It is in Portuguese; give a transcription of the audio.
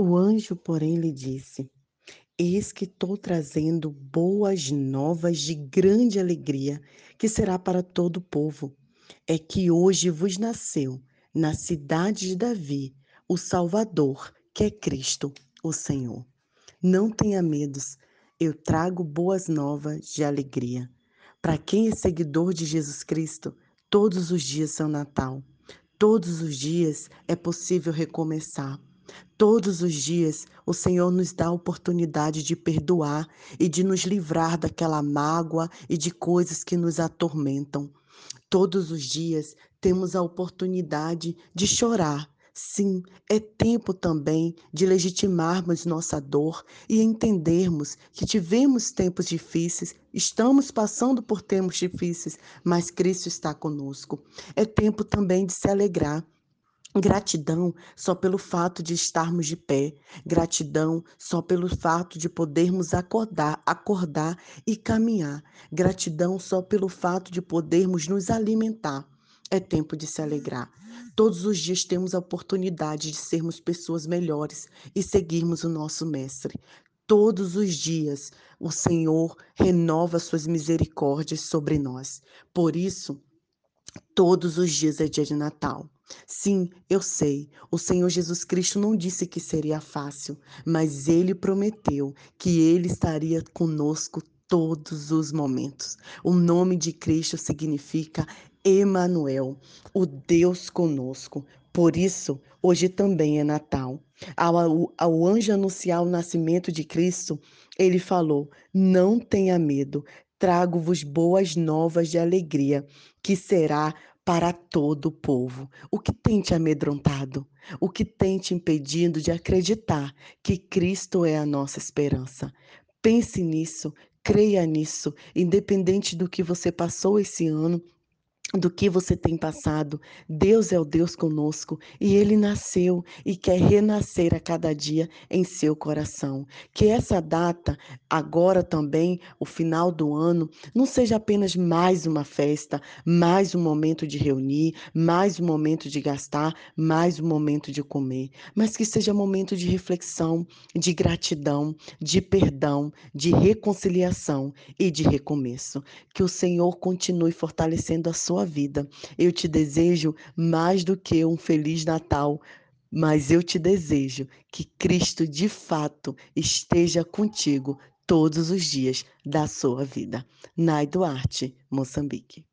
O anjo, porém, lhe disse: Eis que estou trazendo boas novas de grande alegria, que será para todo o povo. É que hoje vos nasceu, na cidade de Davi, o Salvador, que é Cristo, o Senhor. Não tenha medos, eu trago boas novas de alegria. Para quem é seguidor de Jesus Cristo, todos os dias são Natal. Todos os dias é possível recomeçar. Todos os dias o Senhor nos dá a oportunidade de perdoar e de nos livrar daquela mágoa e de coisas que nos atormentam. Todos os dias temos a oportunidade de chorar Sim, é tempo também de legitimarmos nossa dor e entendermos que tivemos tempos difíceis, estamos passando por tempos difíceis, mas Cristo está conosco. É tempo também de se alegrar. Gratidão só pelo fato de estarmos de pé, gratidão só pelo fato de podermos acordar, acordar e caminhar, gratidão só pelo fato de podermos nos alimentar. É tempo de se alegrar. Todos os dias temos a oportunidade de sermos pessoas melhores e seguirmos o nosso Mestre. Todos os dias o Senhor renova suas misericórdias sobre nós. Por isso, todos os dias é dia de Natal. Sim, eu sei, o Senhor Jesus Cristo não disse que seria fácil, mas ele prometeu que ele estaria conosco todos os momentos. O nome de Cristo significa Emanuel, o Deus conosco. Por isso, hoje também é Natal. Ao, ao anjo anunciar o nascimento de Cristo, ele falou: Não tenha medo, trago-vos boas novas de alegria, que será para todo o povo. O que tem te amedrontado? O que tem te impedindo de acreditar que Cristo é a nossa esperança? Pense nisso, creia nisso, independente do que você passou esse ano, do que você tem passado. Deus é o Deus conosco e ele nasceu e quer renascer a cada dia em seu coração. Que essa data, agora também, o final do ano, não seja apenas mais uma festa, mais um momento de reunir, mais um momento de gastar, mais um momento de comer, mas que seja momento de reflexão, de gratidão, de perdão, de reconciliação e de recomeço. Que o Senhor continue fortalecendo a sua sua vida. Eu te desejo mais do que um feliz Natal, mas eu te desejo que Cristo de fato esteja contigo todos os dias da sua vida. Nai Duarte, Moçambique.